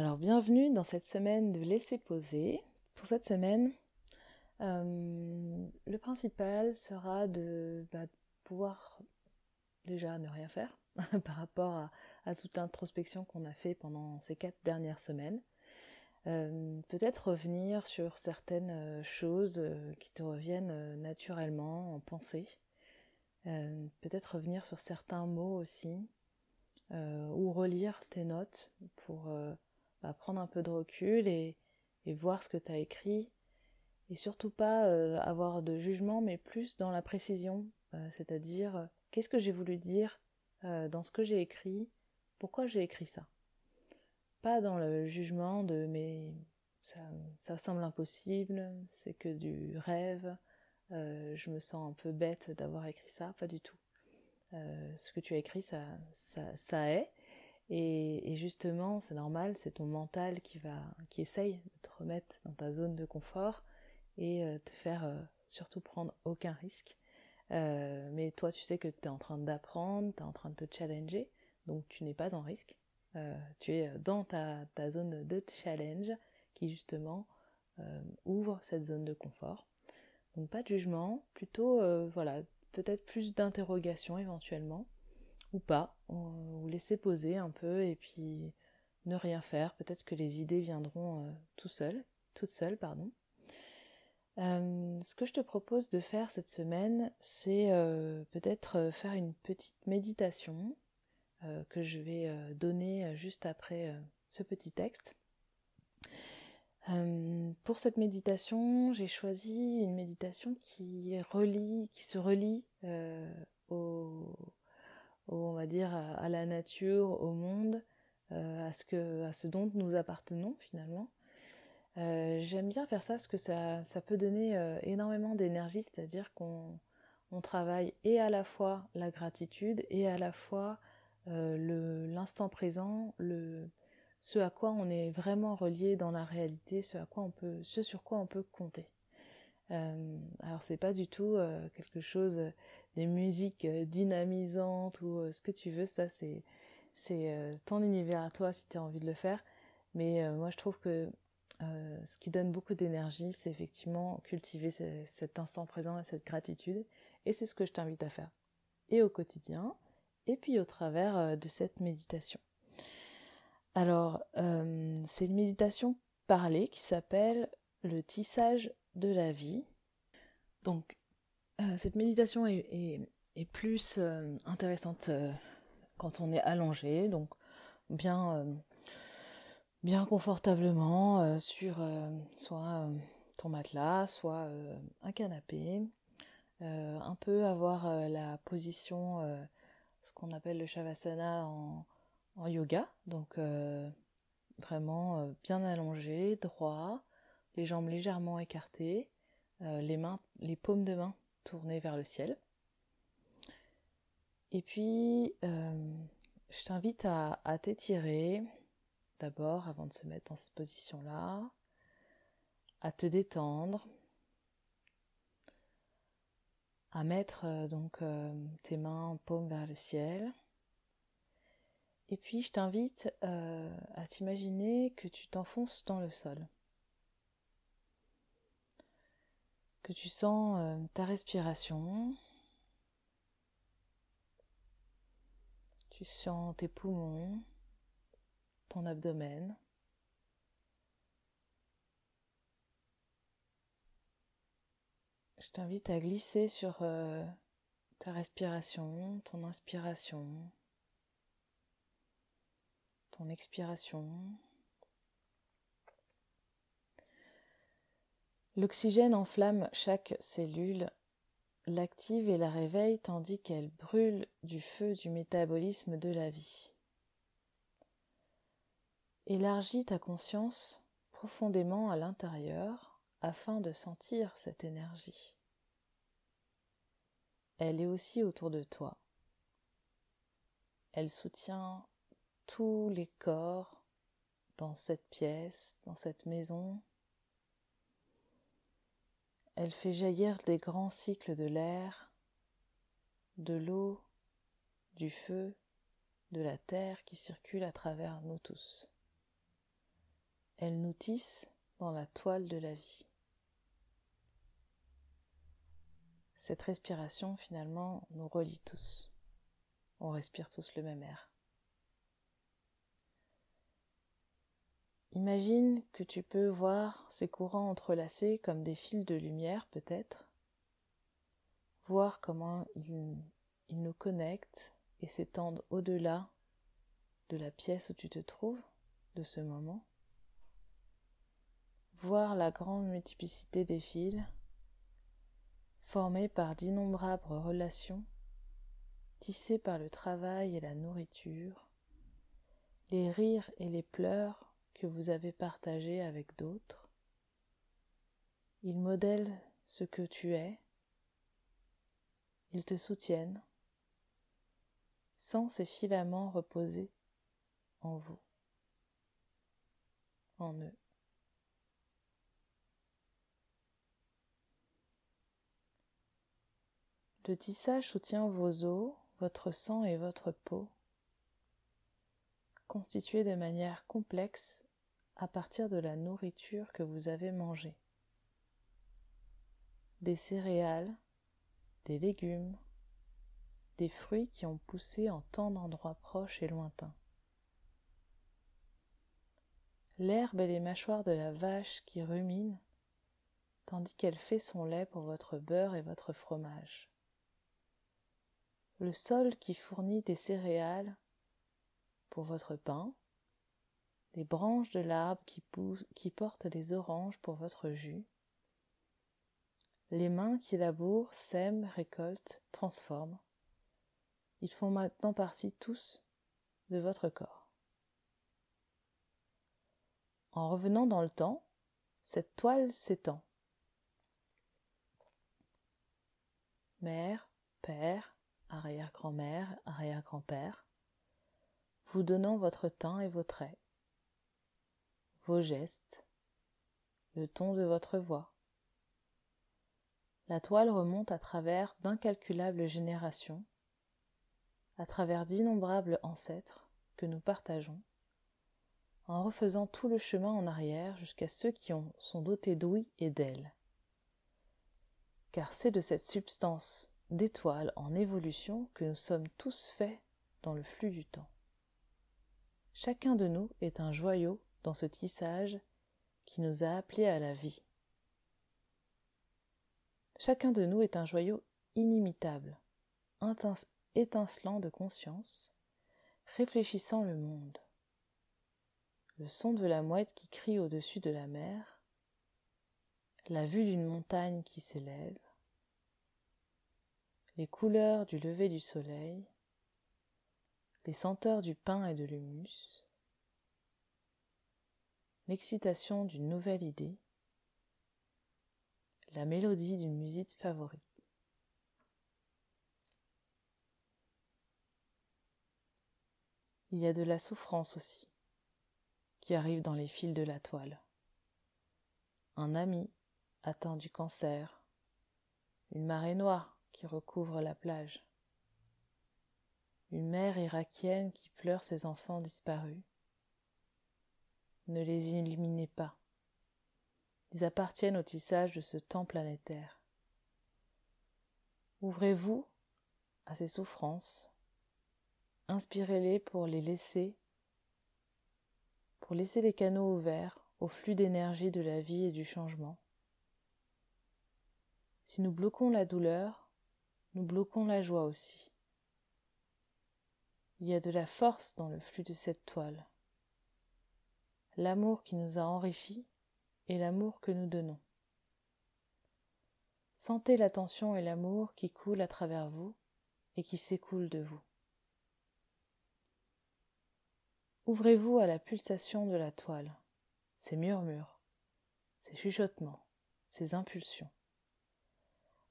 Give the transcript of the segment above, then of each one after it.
Alors bienvenue dans cette semaine de laisser poser. Pour cette semaine, euh, le principal sera de bah, pouvoir déjà ne rien faire par rapport à, toute l'introspection qu'on a fait pendant ces quatre dernières semaines. Euh, peut-être revenir sur certaines euh, choses qui te reviennent naturellement en pensée. peut-être revenir sur certains mots aussi. ou relire tes notes pour bah, prendre un peu de recul et, voir ce que tu as écrit. Et surtout pas euh, avoir de jugement, mais plus dans la précision. Euh, c'est-à-dire, euh, qu'est-ce que j'ai voulu dire dans ce que j'ai écrit? Pourquoi j'ai écrit ça? Pas dans le jugement de mais ça, ça semble impossible, c'est que du rêve, je me sens un peu bête d'avoir écrit ça, pas du tout. ce que tu as écrit, ça, ça, ça est, et, justement, c'est normal, c'est ton mental qui va, qui essaye de te remettre dans ta zone de confort et euh, te faire euh, surtout prendre aucun risque. Euh, mais toi, tu sais que tu es en train d'apprendre, tu es en train de te challenger, donc tu n'es pas en risque. tu es dans ta, ta, zone de challenge qui justement ouvre cette zone de confort. Donc pas de jugement, plutôt voilà, peut-être plus d'interrogation éventuellement ou pas, ou laisser poser un peu et puis ne rien faire. Peut-être que les idées viendront euh, tout seules, toutes seules, pardon. Euh, ce que je te propose de faire cette semaine, c'est euh, peut-être faire une petite méditation que je vais donner juste après ce petit texte. pour cette méditation, j'ai choisi une méditation qui relie, qui se relie au, on va dire, à, la nature, au monde, euh, à, ce que, à ce dont nous appartenons finalement. Euh, j'aime bien faire ça parce que ça, ça peut donner euh, énormément d'énergie, c'est-à-dire qu'on on travaille et à la fois la gratitude et à la fois l'instant présent, le, ce à quoi on est vraiment relié dans la réalité, ce, à quoi on peut, ce sur quoi on peut compter. alors c'est pas du tout quelque chose des musiques euh, dynamisantes ou euh, ce que tu veux, ça c'est c'est euh, ton univers à toi si tu as envie de le faire. Mais moi je trouve que ce qui donne beaucoup d'énergie, c'est effectivement cultiver cet instant présent et cette gratitude. Et c'est ce que je t'invite à faire. Et au quotidien, et puis au travers de cette méditation. Alors, c'est une méditation parlée qui s'appelle le tissage de la vie. Donc, euh, cette méditation est, plus euh, intéressante euh, quand on est allongé, donc bien, bien confortablement sur soit ton matelas, soit un canapé. un peu avoir la position, ce qu'on appelle le shavasana en, yoga, donc vraiment bien allongé, droit, les jambes légèrement écartées, les mains, les paumes de main tourner vers le ciel. Et puis, euh, je t'invite à, t'étirer d'abord avant de se mettre dans cette position-là, à te détendre, à mettre euh, donc euh, tes mains en paume vers le ciel. Et puis je t'invite à t'imaginer que tu t'enfonces dans le sol. Que tu sens euh, ta respiration. Tu sens tes poumons, ton abdomen. Je t'invite à glisser sur euh, ta respiration, ton inspiration, ton expiration. L'oxygène enflamme chaque cellule, l'active et la réveille tandis qu'elle brûle du feu du métabolisme de la vie. Élargis ta conscience profondément à l'intérieur afin de sentir cette énergie. Elle est aussi autour de toi. Elle soutient tous les corps dans cette pièce, dans cette maison, elle fait jaillir des grands cycles de l'air, de l'eau, du feu, de la terre qui circulent à travers nous tous. elle nous tisse dans la toile de la vie. Cette respiration, finalement, nous relie tous. On respire tous le même air. Imagine que tu peux voir ces courants entrelacés comme des fils de lumière peut-être, voir comment ils, nous connectent et s'étendent au-delà de la pièce où tu te trouves, de ce moment. Voir la grande multiplicité des fils, formés par d'innombrables relations, tissés par le travail et la nourriture, les rires et les pleurs que vous avez partagés avec d'autres. Ils modèlent ce que tu es, ils te soutiennent, sans ces filaments reposés en vous, en eux. Le tissage soutient vos os, votre sang et votre peau, constitués de manière complexe à partir de la nourriture que vous avez mangée. Des céréales, des légumes, des fruits qui ont poussé en tant d'endroits proches et lointains. L'herbe et les mâchoires de la vache qui rumine, tandis qu'elle fait son lait pour votre beurre et votre fromage. Le sol qui fournit des céréales pour votre pain, les branches de l'arbre qui, portent les oranges pour votre jus, les mains qui labourent, sèment, récoltent, transforment, ils font maintenant partie tous de votre corps. En revenant dans le temps, cette toile s'étend. Mère, père, arrière-grand-mère, arrière-grand-père, vous donnant votre teint et vos traits, gestes, le ton de votre voix. La toile remonte à travers d'incalculables générations à travers d'innombrables ancêtres que nous partageons, en refaisant tout le chemin en arrière jusqu'à ceux qui ont, sont dotés d'ouïe et d'ailes. Car c'est de cette substance d'étoiles en évolution que nous sommes tous faits dans le flux du temps. Chacun de nous est un joyau dans ce tissage qui nous a appelés à la vie. Chacun de nous est un joyau inimitable, étincelant de conscience, réfléchissant le monde. Le son de la mouette qui crie au-dessus de la mer, la vue d'une montagne qui s'élève, les couleurs du lever du soleil, les senteurs du pain et de l'humus, l'excitation d'une nouvelle idée, la mélodie d'une musique favorite. il y a de la souffrance aussi qui arrive dans les fils de la toile. Un ami atteint du cancer, une marée noire qui recouvre la plage, une mère irakienne qui pleure ses enfants disparus. Ne les éliminez pas. Ils appartiennent au tissage de ce temps planétaire. Ouvrez-vous à ces souffrances Inspirez-les pour les laisser, pour laisser les canaux ouverts au flux d'énergie de la vie et du changement. Si nous bloquons la douleur, nous bloquons la joie aussi. Il y a de la force dans le flux de cette toile. L'amour qui nous a enrichis et l'amour que nous donnons. Sentez l'attention et l'amour qui coulent à travers vous et qui s'écoulent de vous. Ouvrez-vous à la pulsation de la toile, ses murmures, ses chuchotements, ses impulsions.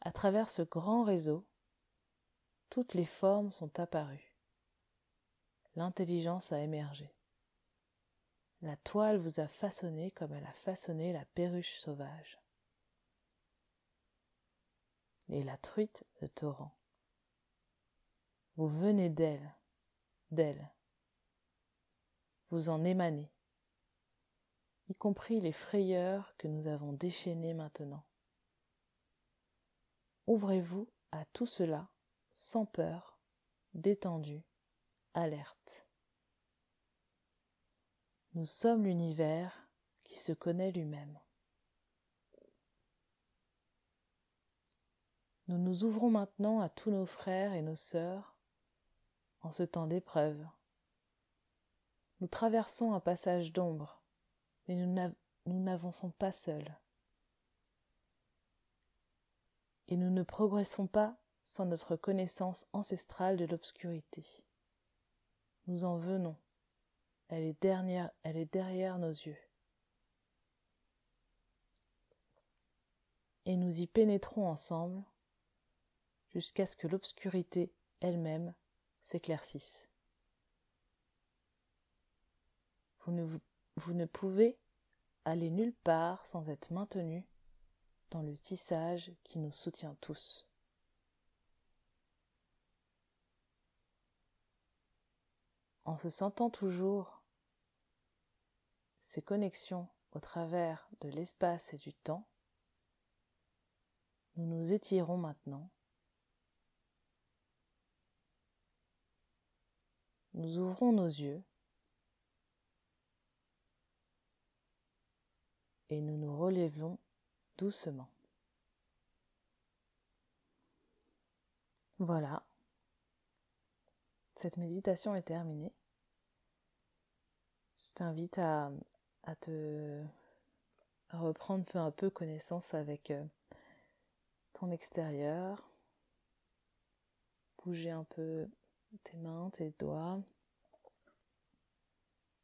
À travers ce grand réseau, toutes les formes sont apparues. L'intelligence a émergé. La toile vous a façonné comme elle a façonné la perruche sauvage. Et la truite de torrent. Vous venez d'elle, d'elle, vous en émanez. y compris les frayeurs que nous avons déchaînées maintenant. Ouvrez-vous à tout cela sans peur, détendu, alerte. Nous sommes l'univers qui se connaît lui-même. Nous nous ouvrons maintenant à tous nos frères et nos sœurs en ce temps d'épreuve. Nous traversons un passage d'ombre, mais nous n'avançons pas seuls. Et nous ne progressons pas sans notre connaissance ancestrale de l'obscurité. Nous en venons. Elle est derrière, elle est derrière nos yeux. Et nous y pénétrons ensemble jusqu'à ce que l'obscurité elle-même s'éclaircisse. Vous ne, vous ne pouvez aller nulle part sans être maintenu dans le tissage qui nous soutient tous. En se sentant toujours ces connexions au travers de l'espace et du temps, nous nous étirons maintenant nous ouvrons nos yeux et nous nous relevons doucement. Voilà, cette méditation est terminée. Je t'invite à, te reprendre peu un peu connaissance avec euh, ton extérieur, bouger un peu tes mains, tes doigts,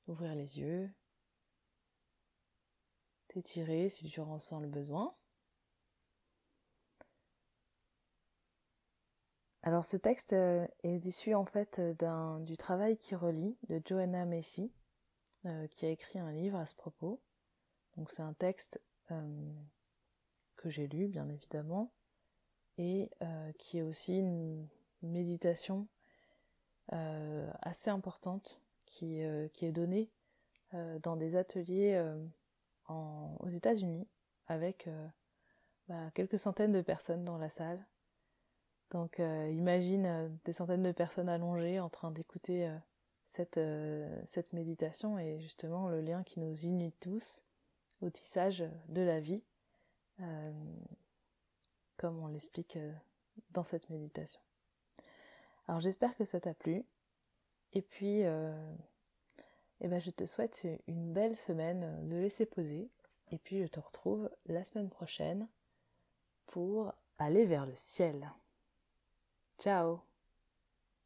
ouvrir les yeux, t'étirer si tu ressens le besoin. Alors ce texte euh, est issu en fait du travail qui relie de Joanna Macy, euh, qui a écrit un livre à ce propos. Donc c'est un texte euh, que j'ai lu bien évidemment et qui est aussi une méditation euh, assez importante qui, euh, qui est donnée euh, dans des ateliers aux États-Unis avec bah, quelques centaines de personnes dans la salle. Donc imagine des centaines de personnes allongées en train d'écouter cette, cette méditation et justement le lien qui nous unit tous au tissage de la vie, comme on l'explique dans cette méditation. Alors j'espère que ça t'a plu. Et puis, euh, eh ben, je te souhaite une belle semaine de laisser poser. Et puis je te retrouve la semaine prochaine pour aller vers le ciel. Ciao